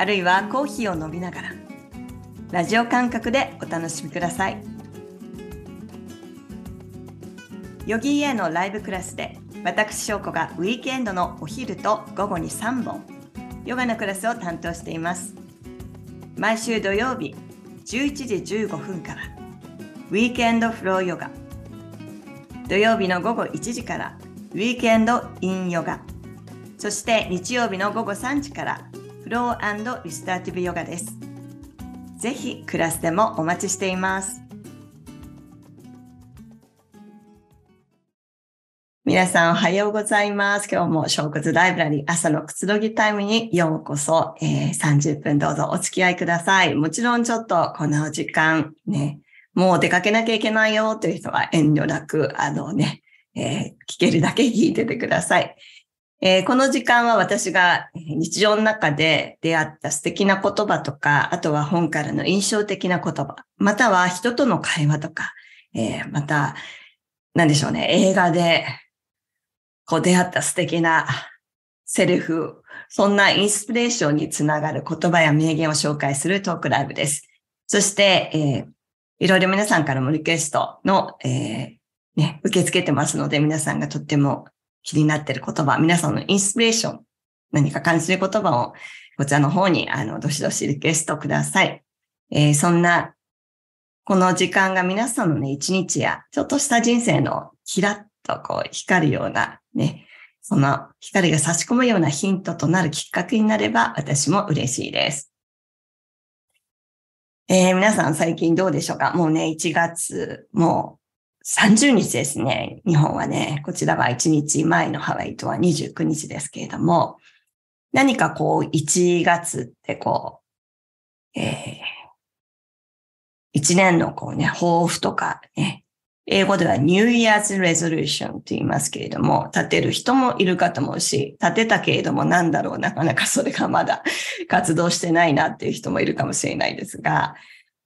あるいはコーヒーを飲みながらラジオ感覚でお楽しみください。ヨギーエのライブクラスで私翔子がウィークエンドのお昼と午後に3本ヨガのクラスを担当しています。毎週土曜日11時15分からウィークエンドフローヨガ。土曜日の午後1時からウィークエンドインヨガ。そして日曜日の午後3時からローリスターティブヨガです。ぜひクラスでもお待ちしています。皆さんおはようございます。今日も小骨ライブラリー朝のくつろぎタイムにようこそ、えー、30分どうぞお付き合いください。もちろんちょっとこの時間ね、もう出かけなきゃいけないよという人は遠慮なく、あのね、えー、聞けるだけ聞いててください。えー、この時間は私が日常の中で出会った素敵な言葉とか、あとは本からの印象的な言葉、または人との会話とか、えー、また、何でしょうね、映画でこう出会った素敵なセリフ、そんなインスピレーションにつながる言葉や名言を紹介するトークライブです。そして、えー、いろいろ皆さんからもリクエストの、えーね、受け付けてますので、皆さんがとっても気になっている言葉、皆さんのインスピレーション、何か感じる言葉をこちらの方に、あの、どしどしリクエストください。えー、そんな、この時間が皆さんのね、一日や、ちょっとした人生のキラッとこう光るようなね、その光が差し込むようなヒントとなるきっかけになれば私も嬉しいです。えー、皆さん最近どうでしょうか？もうね、1月、もう30日ですね。日本はね、こちらは1日前のハワイとは29日ですけれども、何かこう、1月ってこう、えー、1年のこうね、抱負とかね、英語では New Year's Resolution と言いますけれども、立てる人もいるかと思うし、立てたけれどもなんだろう、なかなかそれがまだ活動してないなっていう人もいるかもしれないですが、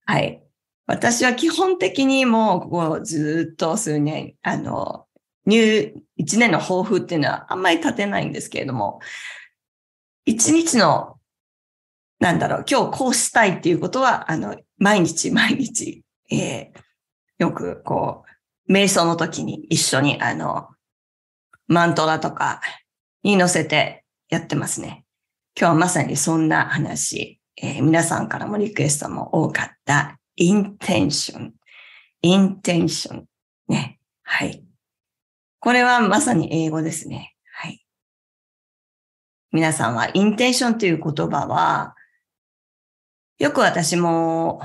はい。私は基本的にもう、ここずっと数年、あの、入、一年の抱負っていうのはあんまり立てないんですけれども、一日の、なんだろう、今日こうしたいっていうことは、あの、毎日毎日、えー、よくこう、瞑想の時に一緒に、あの、マントラとかに乗せてやってますね。今日はまさにそんな話、えー、皆さんからもリクエストも多かったインテンション。インテンション。ね。はい。これはまさに英語ですね。はい。皆さんはインテンションという言葉は、よく私も、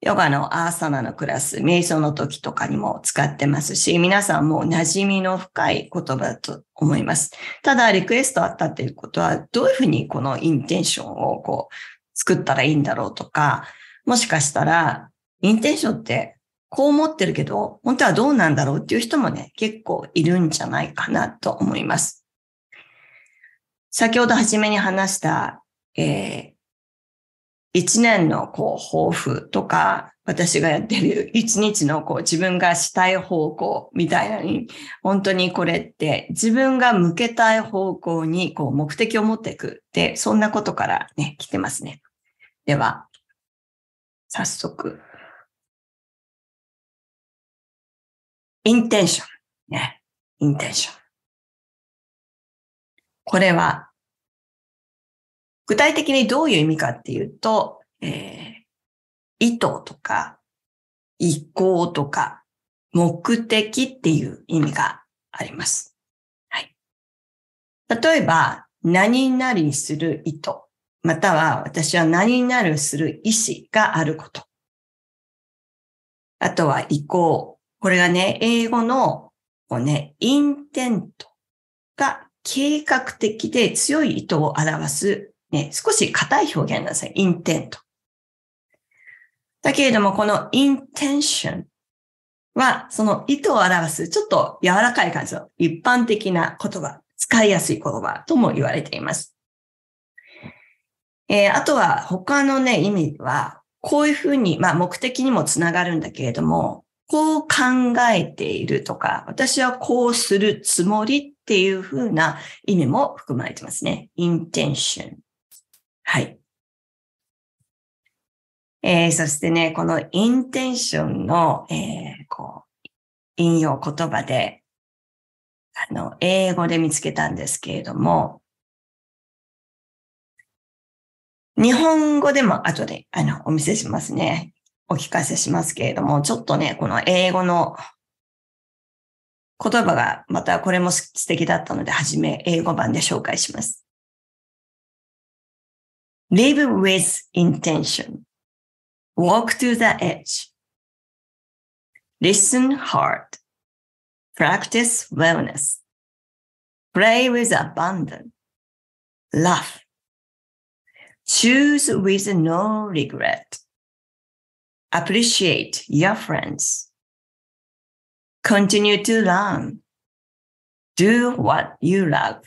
ヨガのアーサナのクラス、瞑想の時とかにも使ってますし、皆さんも馴染みの深い言葉だと思います。ただ、リクエストあったっていうことは、どういうふうにこのインテンションをこう、作ったらいいんだろうとか、もしかしたら、インテンションってこう思ってるけど、本当はどうなんだろうっていう人もね、結構いるんじゃないかなと思います。先ほど初めに話した、えー、一年のこう抱負とか、私がやってる一日のこう自分がしたい方向みたいなに、本当にこれって自分が向けたい方向にこう目的を持っていくって、そんなことからね、来てますね。では、早速。インテンション。ね。インテンション。これは、具体的にどういう意味かっていうと、えー、意図とか、意向とか、目的っていう意味があります。はい。例えば、何々する意図。または私は何になるする意思があること。あとは意向。これがね、英語のこうね、インテントが計画的で強い意図を表す、ね、少し硬い表現なんですね。インテント。だけれども、このインテンションは、その意図を表す、ちょっと柔らかい感じの一般的な言葉、使いやすい言葉とも言われています。えー、あとは他のね、意味は、こういうふうに、まあ目的にもつながるんだけれども、こう考えているとか、私はこうするつもりっていうふうな意味も含まれてますね。intention。はい。えー、そしてね、この intention の、えー、こう、引用言葉で、あの、英語で見つけたんですけれども、日本語でも後で、あの、お見せしますね。お聞かせしますけれども、ちょっとね、この英語の言葉がまたこれも素敵だったので、はじめ英語版で紹介します。live with intention. walk to the edge. listen hard. practice wellness. play with abandon. laugh. Choose with no regret. appreciate your friends. Continue to learn. Do what you love.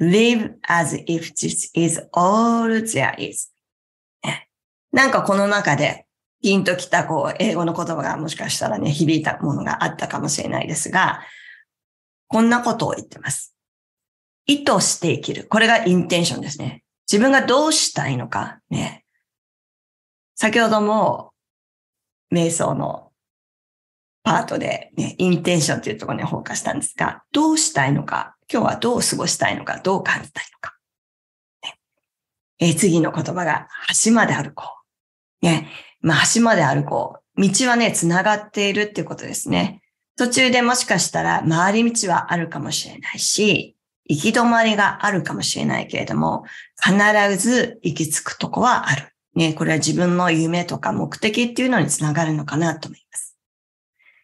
Live as if this is all there is. なんかこの中でピンときたこう英語の言葉がもしかしたらね、響いたものがあったかもしれないですが、こんなことを言ってます。意図して生きる。これがインテンションですね。自分がどうしたいのか、ね。先ほども、瞑想のパートで、ね、インテンションというところに放課したんですが、どうしたいのか、今日はどう過ごしたいのか、どう感じたいのか。ねえ、次の言葉が、橋まで歩こう。ね、まあ、橋まで歩こう。道はね、繋がっているっていうことですね。途中でもしかしたら回り道はあるかもしれないし、行き止まりがあるかもしれないけれども、必ず行き着くとこはある。ね、これは自分の夢とか目的っていうのにつながるのかなと思います。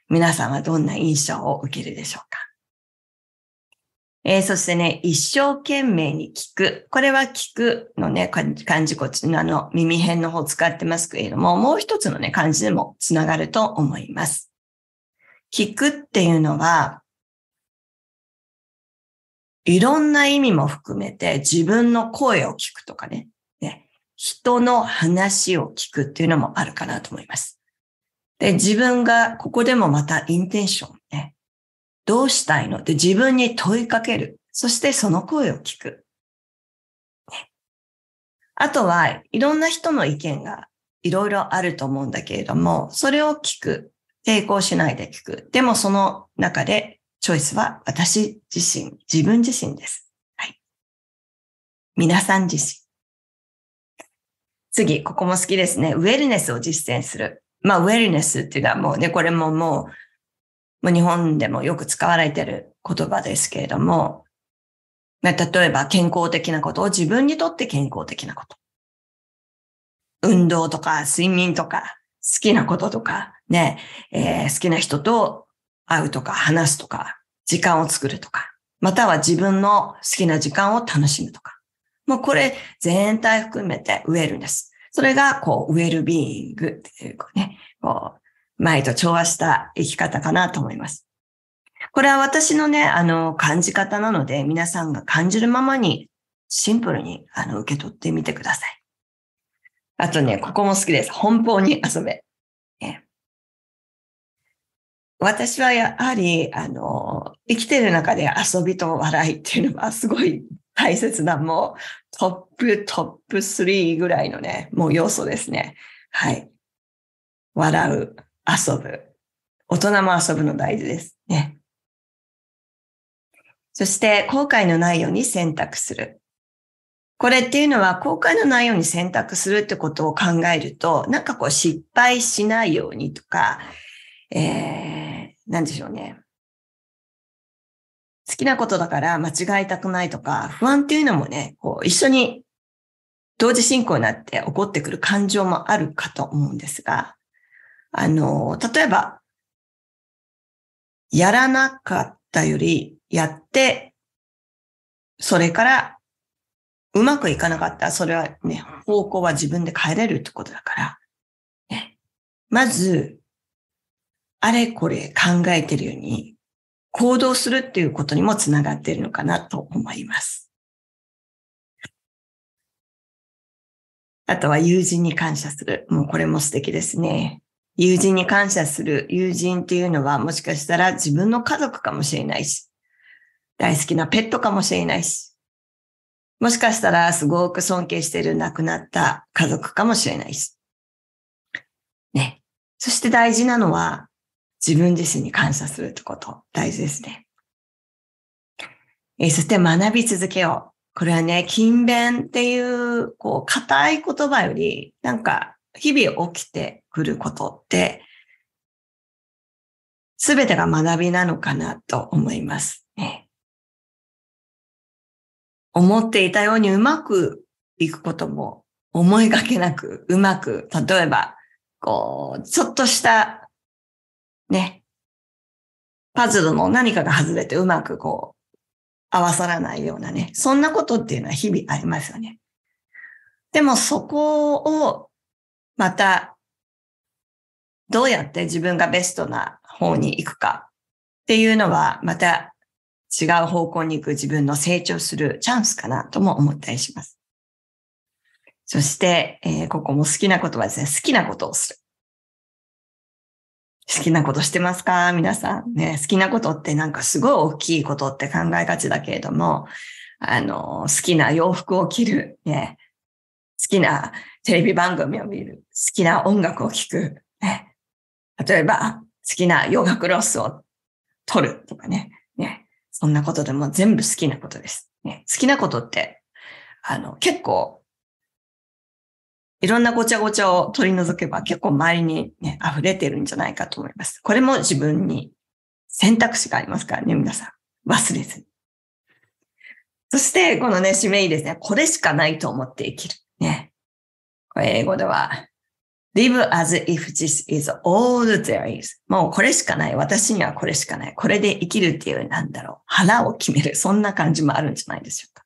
皆さんはどんな印象を受けるでしょうか？えー、そしてね、一生懸命に聞く。これは聞くのね、漢字こっちのあの耳辺の方を使ってますけれども、もう一つのね、漢字でもつながると思います。聞くっていうのは、いろんな意味も含めて自分の声を聞くとかね、ね人の話を聞くっていうのもあるかなと思います。で、自分がここでもまたインテンションね。どうしたいの？って自分に問いかける。そしてその声を聞く。あとは、いろんな人の意見がいろいろあると思うんだけれども、それを聞く。抵抗しないで聞く。でもその中でチョイスは私自身、自分自身です。はい。皆さん自身。次、ここも好きですね。ウェルネスを実践する。まあ、ウェルネスっていうのはもうね、これももう、もう日本でもよく使われている言葉ですけれども、まあ例えば健康的なことを自分にとって健康的なこと。運動とか睡眠とか好きなこととかね、えー、好きな人と会うとか話すとか時間を作るとか、または自分の好きな時間を楽しむとか。もうこれ全体含めてウェルネス。それが、こう、ウェルビーイングっていうね、こう、前と調和した生き方かなと思います。これは私のね、あの、感じ方なので、皆さんが感じるままに、シンプルに、あの、受け取ってみてください。あとね、ここも好きです。奔放に遊べ。私はやはり、あの、生きてる中で遊びと笑いっていうのはすごい大切な、もうトップ、トップ3ぐらいのね、もう要素ですね。はい。笑う、遊ぶ。大人も遊ぶの大事ですね。そして、後悔のないように選択する。これっていうのは、後悔のないように選択するってことを考えると、なんかこう失敗しないようにとか、えー、なんでしょうね。好きなことだから間違いたくないとか、不安っていうのもね、こう一緒に同時進行になって起こってくる感情もあるかと思うんですが、あの、例えば、やらなかったより、やってそれからうまくいかなかった、それはね、方向は自分で変えれるってことだから、ね、まず、あれこれ考えてるように行動するっていうことにもつながっているのかなと思います。あとは友人に感謝する。もうこれも素敵ですね。友人に感謝する友人っていうのはもしかしたら自分の家族かもしれないし、大好きなペットかもしれないし、もしかしたらすごく尊敬している亡くなった家族かもしれないし。ね。そして大事なのは自分自身に感謝するってこと、大事ですね。えー、そして学び続けよう。これはね、勤勉っていう、こう、硬い言葉より、なんか、日々起きてくることって、すべてが学びなのかなと思いますね。思っていたようにうまくいくことも思いがけなくうまく、例えば、こう、ちょっとしたね、パズルの何かが外れてうまくこう、合わさらないようなね、そんなことっていうのは日々ありますよね。でもそこをまたどうやって自分がベストな方に行くかっていうのはまた違う方向に行く自分の成長するチャンスかなとも思ったりします。そして、えー、ここも好きなことはですね、好きなことをする。好きなことしてますか？皆さん。ね、好きなことってなんかすごい大きいことって考えがちだけれども、あの、好きな洋服を着る、ね、好きなテレビ番組を見る、好きな音楽を聴く、ね、例えば、好きなヨガクロスを取るとかね、ね、そんなことでも全部好きなことです。ね、好きなことって、あの、結構いろんなごちゃごちゃを取り除けば結構周りにね、溢れてるんじゃないかと思います。これも自分に選択肢がありますからね、皆さん。忘れずに。そして、このね、締めいいですね。これしかないと思って生きる。ね。これ英語では、live as if this is all there is. もうこれしかない。私にはこれしかない。これで生きるっていう、なんだろう。腹を決める。そんな感じもあるんじゃないでしょうか。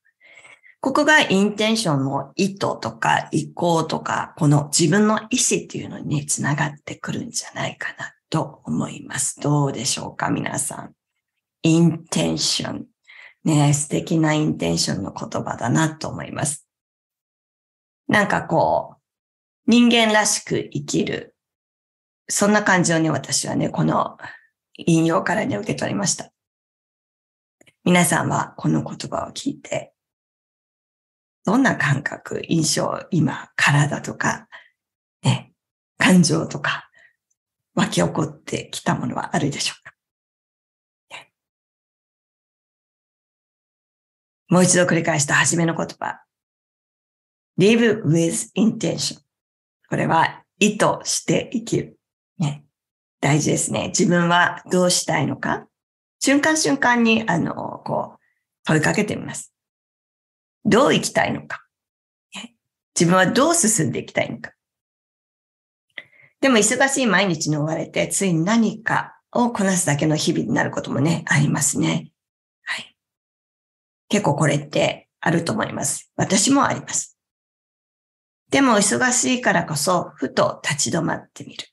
ここがインテンションの意図とか意向とか、この自分の意思っていうのにね、つながってくるんじゃないかなと思います。どうでしょうか皆さん。インテンション。ね、素敵なインテンションの言葉だなと思います。なんかこう、人間らしく生きる。そんな感じをね、私はね、この引用からね、受け取りました。皆さんはこの言葉を聞いてどんな感覚、印象、今、体とか、ね、感情とか、湧き起こってきたものはあるでしょうか、ね、もう一度繰り返した初めの言葉。live with intention. これは意図して生きる。ね、大事ですね。自分はどうしたいのか？瞬間瞬間に、あの、こう、問いかけてみます。どう生きたいのか。自分はどう進んでいきたいのか。でも忙しい毎日に追われて、ついに何かをこなすだけの日々になることもね、ありますね。はい。結構これってあると思います。私もあります。でも忙しいからこそ、ふと立ち止まってみる。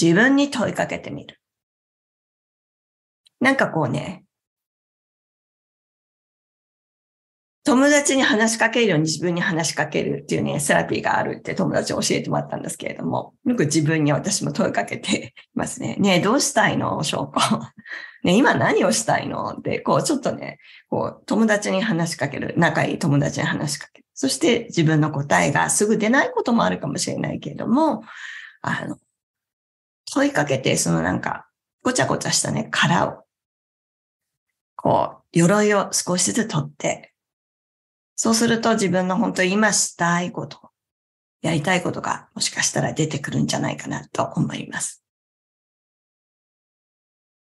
自分に問いかけてみる。なんかこうね、友達に話しかけるように自分に話しかけるっていうね、セラピーがあるって友達教えてもらったんですけれども、よく自分に私も問いかけていますね。ねえ、どうしたいの証拠。ね今何をしたいの？って、こう、ちょっとね、こう、友達に話しかける。仲いい友達に話しかける。そして自分の答えがすぐ出ないこともあるかもしれないけれども、あの、問いかけて、そのなんか、ごちゃごちゃしたね、殻を、こう、鎧を少しずつ取って、そうすると自分の本当に今したいこと、やりたいことがもしかしたら出てくるんじゃないかなと思います。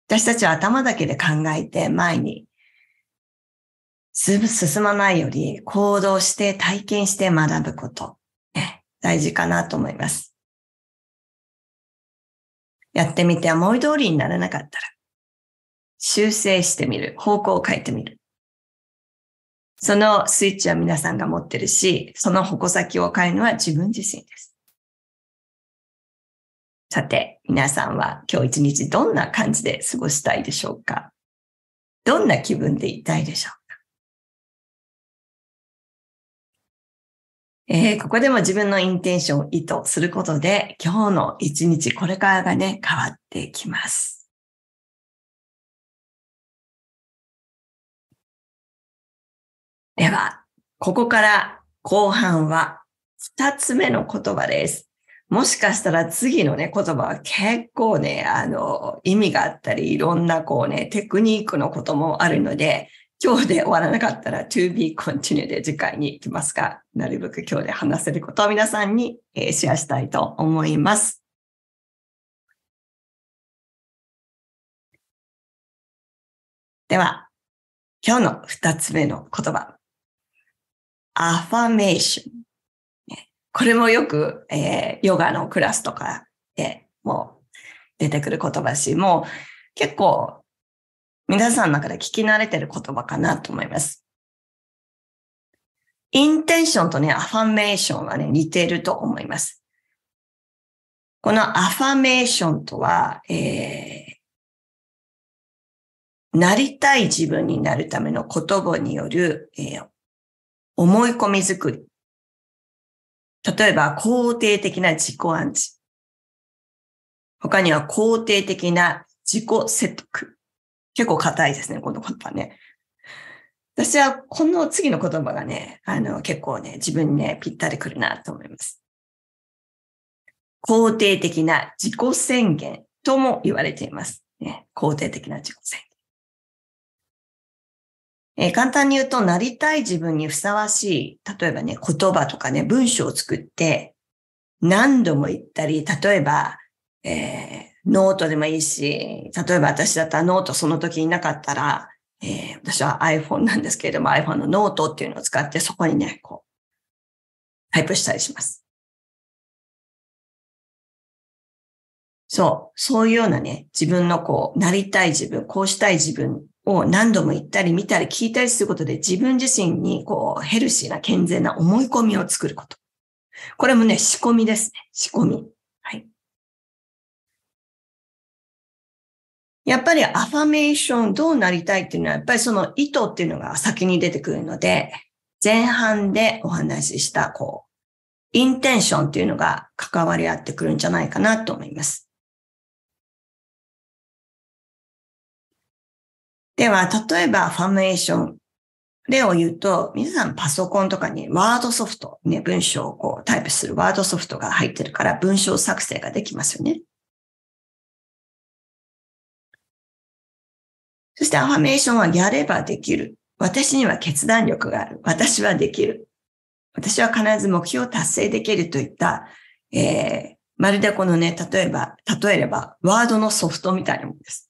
私たちは頭だけで考えて前に進まないより行動して体験して学ぶこと、ね、大事かなと思います。やってみて思い通りにならなかったら修正してみる、方向を変えてみる。そのスイッチは皆さんが持ってるし、その矛先を変えるのは自分自身です。さて、皆さんは今日一日どんな感じで過ごしたいでしょうか？どんな気分でいたいでしょうか？えー、ここでも自分のインテンションを意図することで、今日の一日、これからがね、変わってきます。では、ここから後半は二つ目の言葉です。もしかしたら次のね、言葉は結構ね、あの、意味があったり、いろんなこうね、テクニックのこともあるので、今日で終わらなかったら to be continue で次回に行きますが、なるべく今日で話せることを皆さんにえシェアしたいと思います。では、今日の二つ目の言葉。アファメーション。これもよく、えー、ヨガのクラスとかでもう出てくる言葉し、もう結構皆さんの中で聞き慣れてる言葉かなと思います。インテンションとね、アファメーションはね、似てると思います。このアファメーションとは、えー、なりたい自分になるための言葉による、えー、思い込み作り。例えば、肯定的な自己暗示。他には肯定的な自己説得。結構硬いですね、この言葉ね。私はこの次の言葉がね、あの、結構ね、自分にね、ぴったりくるなと思います。肯定的な自己宣言とも言われています。ね、肯定的な自己宣言。えー、簡単に言うと、なりたい自分にふさわしい、例えばね、言葉とかね、文章を作って、何度も言ったり、例えば、えーノートでもいいし、例えば私だったらノートその時になかったら、えー、私は iPhone なんですけれども iPhone のノートっていうのを使ってそこにね、こう、タイプしたりします。そう、そういうようなね、自分のこう、なりたい自分、こうしたい自分を何度も言ったり見たり聞いたりすることで自分自身にこう、ヘルシーな健全な思い込みを作ること。これもね、仕込みですね。仕込み。はい。やっぱりアファメーションどうなりたいっていうのは、やっぱりその意図っていうのが先に出てくるので、前半でお話しした、こう、インテンションっていうのが関わり合ってくるんじゃないかなと思います。では、例えば、ファメーション。例を言うと、皆さんパソコンとかにワードソフト、ね、文章をこうタイプするワードソフトが入ってるから文章作成ができますよね。そしてアファメーションはやればできる。私には決断力がある。私はできる。私は必ず目標を達成できるといった、えー、まるでこのね、例えば、例えれば、ワードのソフトみたいなものです。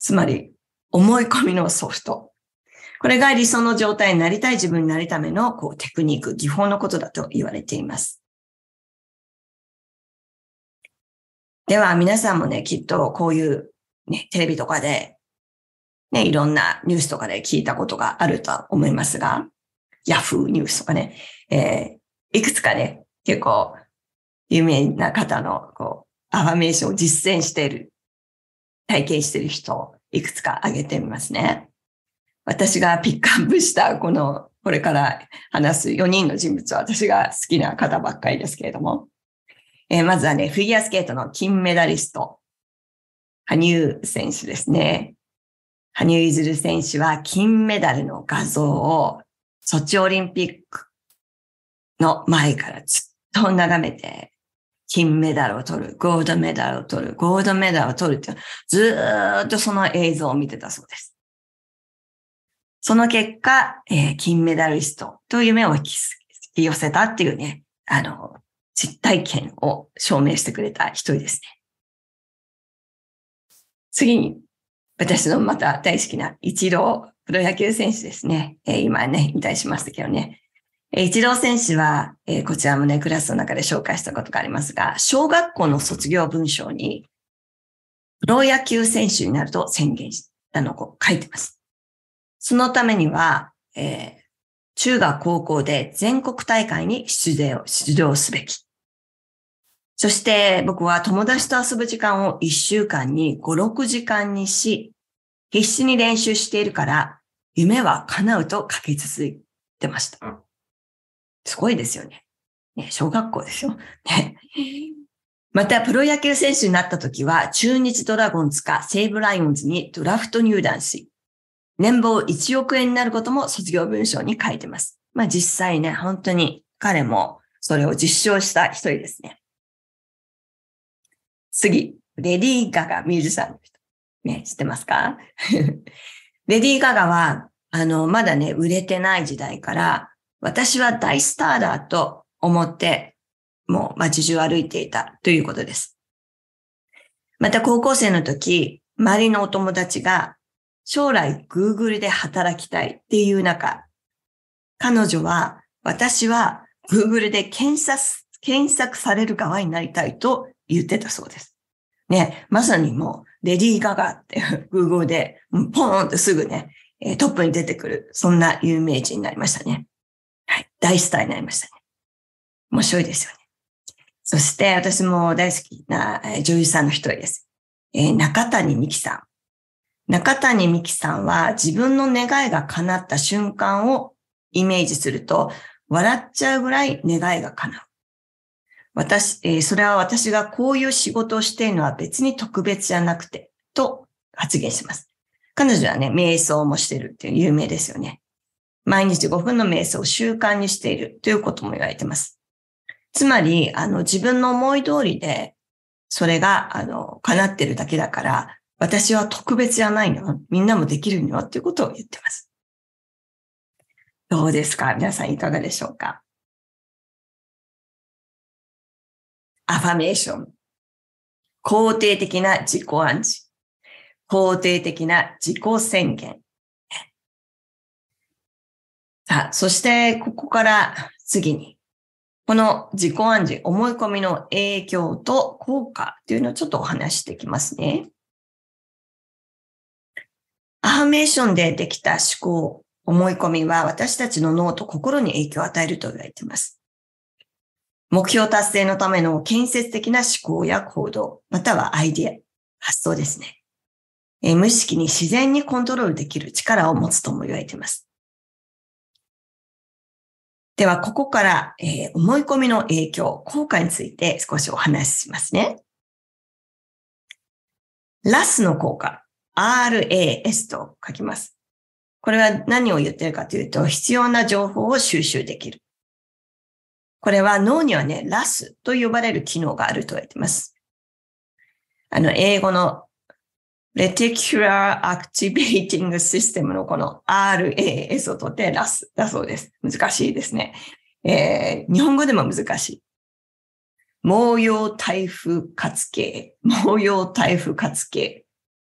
つまり、思い込みのソフト。これが理想の状態になりたい自分になるためのこうテクニック、技法のことだと言われています。では皆さんもね、きっとこういうね、テレビとかで、ね、いろんなニュースとかで聞いたことがあるとは思いますが、ヤフーニュースとかね、えー、いくつかね、結構有名な方の、こう、アファメーションを実践している、体験してる人をいくつか挙げてみますね。私がピックアップしたこの、これから話す4人の人物は私が好きな方ばっかりですけれども、えー、まずはね、フィギュアスケートの金メダリスト、羽生選手ですね。羽生結弦選手は金メダルの画像をソチオリンピックの前からずっと眺めて、金メダルを取る、ゴールドメダルを取る、ゴールドメダルを取るって、ずっとその映像を見てたそうです。その結果、えー、金メダリストという夢を引き寄せたっていうね、あの、実体験を証明してくれた一人ですね。次に、私のまた大好きな一郎プロ野球選手ですね。えー、今ね、引退しましたけどね。一郎選手は、えー、こちらもね、クラスの中で紹介したことがありますが、小学校の卒業文章に、プロ野球選手になると宣言したのを書いてます。そのためには、えー中学高校で全国大会に出場出場すべき。そして僕は友達と遊ぶ時間を1週間に5、6時間にし、必死に練習しているから、夢は叶うと書き続いてました。すごいですよね。ね、小学校ですよ。ね。また、プロ野球選手になった時は、中日ドラゴンズか西武ライオンズにドラフト入団し、年俸1億円になることも卒業文章に書いてます。まあ実際ね、本当に彼もそれを実証した一人ですね。次、レディー・ガガ、ミュージシャンの人。ね、知ってますか？レディー・ガガは、あの、まだね、売れてない時代から、私は大スターだと思って、もう街中歩いていたということです。また高校生の時、周りのお友達が将来 Google で働きたいっていう中、彼女は私は Google で検索、検索される側になりたいと言ってたそうです。ね、まさにもう、レディー・ガガって Google でポーンとすぐね、トップに出てくる、そんな有名人になりましたね。はい。大スターになりましたね。面白いですよね。そして私も大好きな女優さんの一人です。えー、中谷美紀さん。中谷美紀さんは自分の願いが叶った瞬間をイメージすると、笑っちゃうぐらい願いが叶う。私、えー、それは私がこういう仕事をしているのは別に特別じゃなくて、と発言します。彼女はね、瞑想もしてるっていう有名ですよね。毎日5分の瞑想を習慣にしているということも言われています。つまり、あの、自分の思い通りで、それが、あの、叶ってるだけだから、私は特別じゃないのみんなもできるのっていうことを言ってます。どうですか？皆さんいかがでしょうか？アファメーション。肯定的な自己暗示。肯定的な自己宣言。さあ、そしてここから次に、この自己暗示、思い込みの影響と効果というのをちょっとお話していきますね。アファメーションでできた思考、思い込みは私たちの脳と心に影響を与えると言われています。目標達成のための建設的な思考や行動、またはアイディア、発想ですね。え無意識に自然にコントロールできる力を持つとも言われています。では、ここから、えー、思い込みの影響、効果について少しお話ししますね。ラスの効果。RAS と書きます。これは何を言ってるかというと、必要な情報を収集できる。これは脳にはね、RAS と呼ばれる機能があると言われてます。あの、英語の Reticular Activating System のこの RAS を取って RAS だそうです。難しいですね。えー、日本語でも難しい。毛様台風活形。毛様台風活形。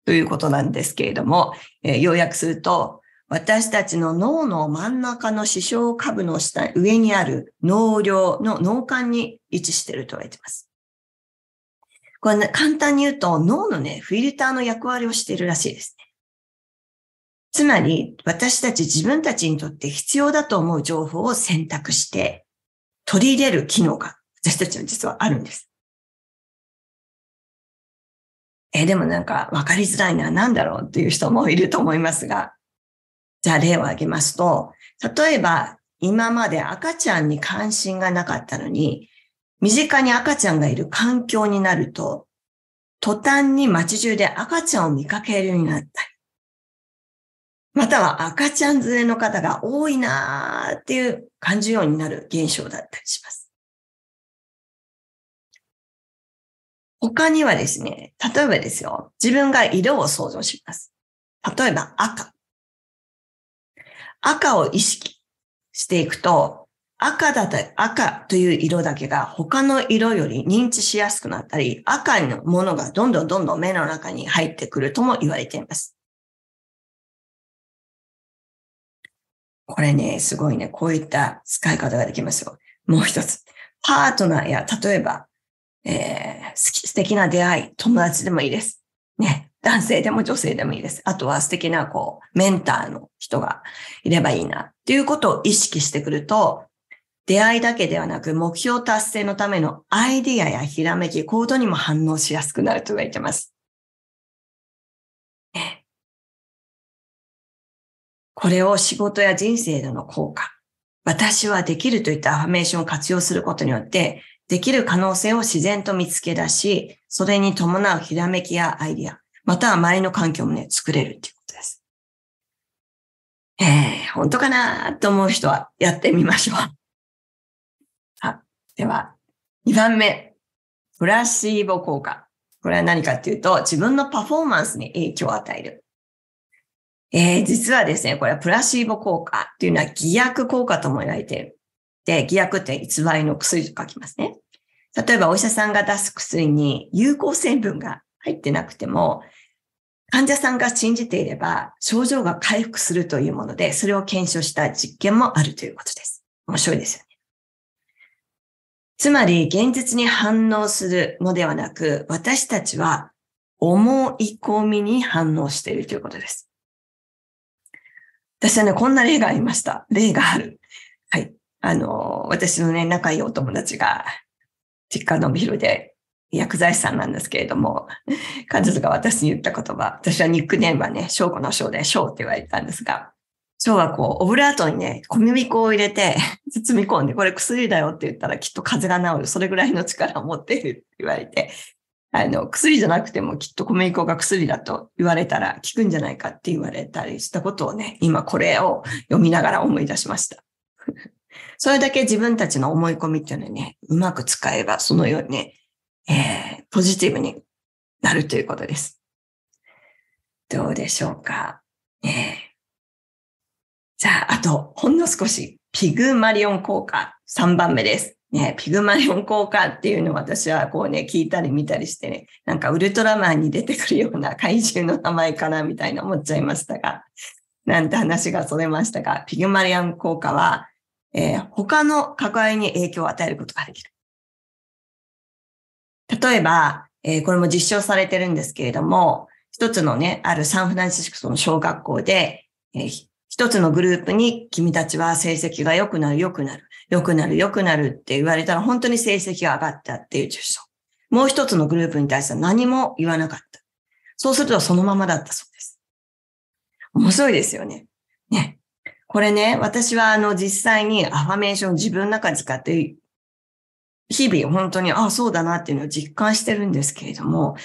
ということなんですけれども、えー、要約すると、私たちの脳の真ん中の視床下部の下、上にある脳量の脳幹に位置していると言われています。これ、ね、簡単に言うと脳のね、フィルターの役割をしているらしいですね。つまり、私たち自分たちにとって必要だと思う情報を選択して取り入れる機能が私たちは実はあるんです。え、でもなんか分かりづらいのは何だろうっていう人もいると思いますが、じゃあ例を挙げますと、例えば今まで赤ちゃんに関心がなかったのに、身近に赤ちゃんがいる環境になると、途端に街中で赤ちゃんを見かけるようになったり、または赤ちゃん連れの方が多いなーっていう感じようになる現象だったりします。他にはですね、例えばですよ、自分が色を想像します。例えば赤。赤を意識していくと、赤だと、赤という色だけが他の色より認知しやすくなったり、赤のものがどんどんどんどん目の中に入ってくるとも言われています。これね、すごいね、こういった使い方ができますよ。もう一つ。パートナーや、例えば、えー、素敵な出会い、友達でもいいです。ね。男性でも女性でもいいです。あとは素敵な、こう、メンターの人がいればいいなっていうことを意識してくると、出会いだけではなく目標達成のためのアイディアやひらめき、行動にも反応しやすくなると言われてます。これを仕事や人生での効果、私はできるといったアファメーションを活用することによって、できる可能性を自然と見つけ出し、それに伴うひらめきやアイディア、または周りの環境もね、作れるっていうことです。えー、本当かなと思う人はやってみましょう。では、2番目。プラシーボ効果。これは何かっていうと、自分のパフォーマンスに影響を与える。えー、実はですね、これはプラシーボ効果っていうのは偽薬効果とも言われている。で、偽薬って偽りの薬と書きますね。例えばお医者さんが出す薬に有効成分が入ってなくても、患者さんが信じていれば症状が回復するというもので、それを検証した実験もあるということです。面白いですよね。つまり、現実に反応するのではなく、私たちは思い込みに反応しているということです。私はね、こんな例がありました。例がある。はい。あの、私のね、仲いいお友達が、実家のビルで薬剤師さんなんですけれども、彼女が私に言った言葉、私はニックネームはね、翔子の翔で翔って言われたんですが、翔はこう、オブラートにね、小麦粉を入れて、包み込んで、これ薬だよって言ったらきっと風邪が治る。それぐらいの力を持っているって言われて、あの、薬じゃなくてもきっと小麦粉が薬だと言われたら効くんじゃないかって言われたりしたことをね、今これを読みながら思い出しました。それだけ自分たちの思い込みっていうのはね、うまく使えばそのようにね、えー、ポジティブになるということです。どうでしょうか。えー、じゃあ、あと、ほんの少し、ピグマリオン効果3番目です。ね、ピグマリオン効果っていうのを私はこうね、聞いたり見たりしてね、なんかウルトラマンに出てくるような怪獣の名前かなみたいな思っちゃいましたが、なんて話がそれましたが、ピグマリオン効果は、えー、他の関わに影響を与えることができる。例えば、えー、これも実証されてるんですけれども、一つのね、あるサンフランシスコの小学校で、えー、一つのグループに君たちは成績が良くなる、良くなる。良くなる、良くなるって言われたら本当に成績が上がったっていう受賞。もう一つのグループに対しては何も言わなかった。そうするとそのままだったそうです。面白いですよね。ね。これね、私はあの実際にアファメーション自分の中で使って日々本当に、ああ、そうだなっていうのを実感してるんですけれども、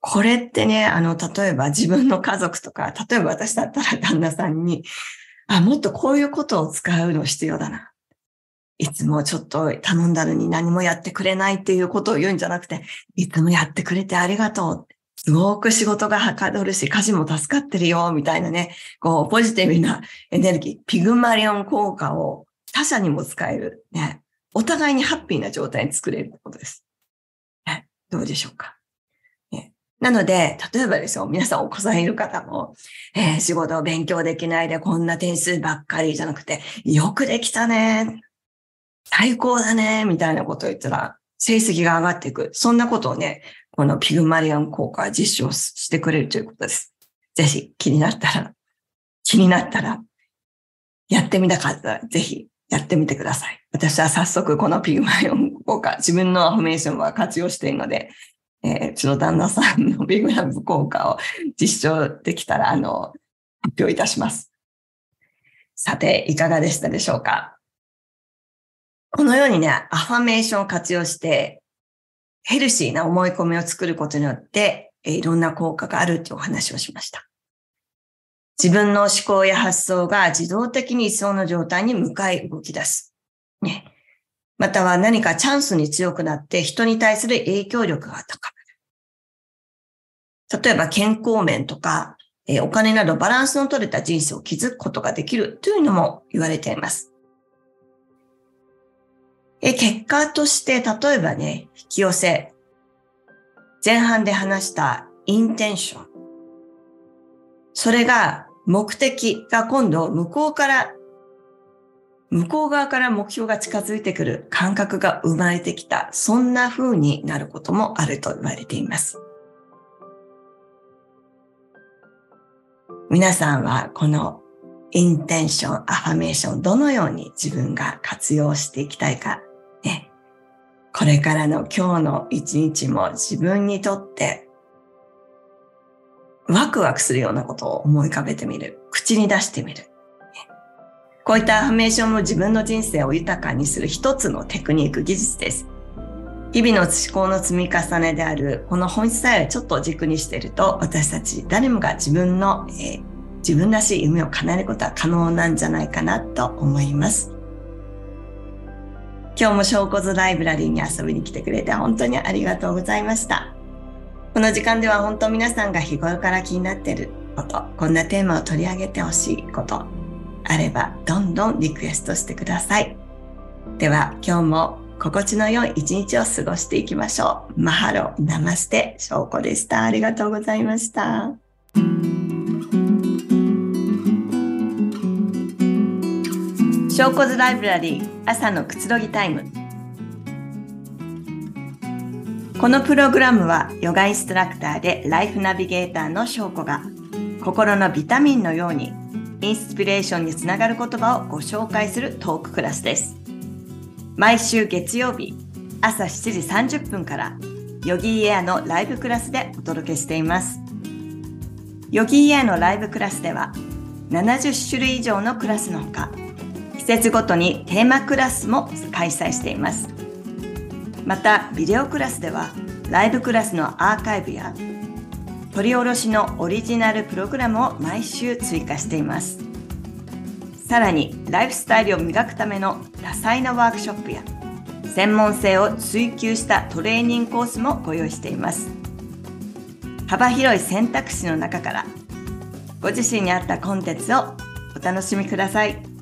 これってね、あの、例えば自分の家族とか、例えば私だったら旦那さんに、あ、もっとこういうことを使うの必要だな。いつもちょっと頼んだのに何もやってくれないっていうことを言うんじゃなくて、いつもやってくれてありがとう。すごく仕事がはかどるし、家事も助かってるよ、みたいなね、こう、ポジティブなエネルギー、ピグマリオン効果を他者にも使える。ね。お互いにハッピーな状態に作れるってことです。ね。どうでしょうか？なので、例えばですよ、皆さんお子さんいる方も、えー、仕事を勉強できないでこんな点数ばっかりじゃなくて、よくできたね。最高だね、みたいなことを言ったら、成績が上がっていく。そんなことをね、このピグマリアン効果は実証してくれるということです。ぜひ気になったら、気になったら、やってみたかったら、ぜひやってみてください。私は早速このピグマリオン効果、自分のアファメーションは活用しているので、えー、うちの旦那さんのピグマリオン効果を実証できたら、あの、発表いたします。さて、いかがでしたでしょうか？このようにね、アファメーションを活用して、ヘルシーな思い込みを作ることによって、えいろんな効果があるというお話をしました。自分の思考や発想が自動的に理想の状態に向かい動き出す。ね。または何かチャンスに強くなって人に対する影響力が高まる。例えば健康面とか、えお金などバランスの取れた人生を築くことができるというのも言われています。え、結果として、例えばね、引き寄せ。前半で話したインテンション。それが目的が今度向こうから、向こう側から目標が近づいてくる感覚が生まれてきた。そんな風になることもあると言われています。皆さんはこのインテンション、アファメーション、どのように自分が活用していきたいか、ね。これからの今日の一日も自分にとってワクワクするようなことを思い浮かべてみる。口に出してみる。こういったアファメーションも自分の人生を豊かにする一つのテクニック技術です。日々の思考の積み重ねであるこの本質さえちょっと軸にしていると私たち誰もが自分の、えー、自分らしい夢を叶えることは可能なんじゃないかなと思います。今日も証拠図ライブラリーに遊びに来てくれて本当にありがとうございました。この時間では本当皆さんが日頃から気になっていること、こんなテーマを取り上げてほしいこと、あればどんどんリクエストしてください。では今日も心地の良い一日を過ごしていきましょう。マハロ、ナマステ、翔子でした。ありがとうございました。証拠図ライブラリー朝のくつろぎタイムこのプログラムはヨガインストラクターでライフナビゲーターの翔子が心のビタミンのようにインスピレーションにつながる言葉をご紹介するトーククラスです。毎週月曜日朝7時30分からヨギーエアのライブクラスでお届けしています。ヨギーエアのライブクラスでは70種類以上のクラスのほか季節ごとにテーマクラスも開催しています。またビデオクラスではライブクラスのアーカイブや取り下ろしのオリジナルプログラムを毎週追加しています。さらにライフスタイルを磨くための多彩なワークショップや専門性を追求したトレーニングコースもご用意しています幅広い選択肢の中からご自身に合ったコンテンツをお楽しみください。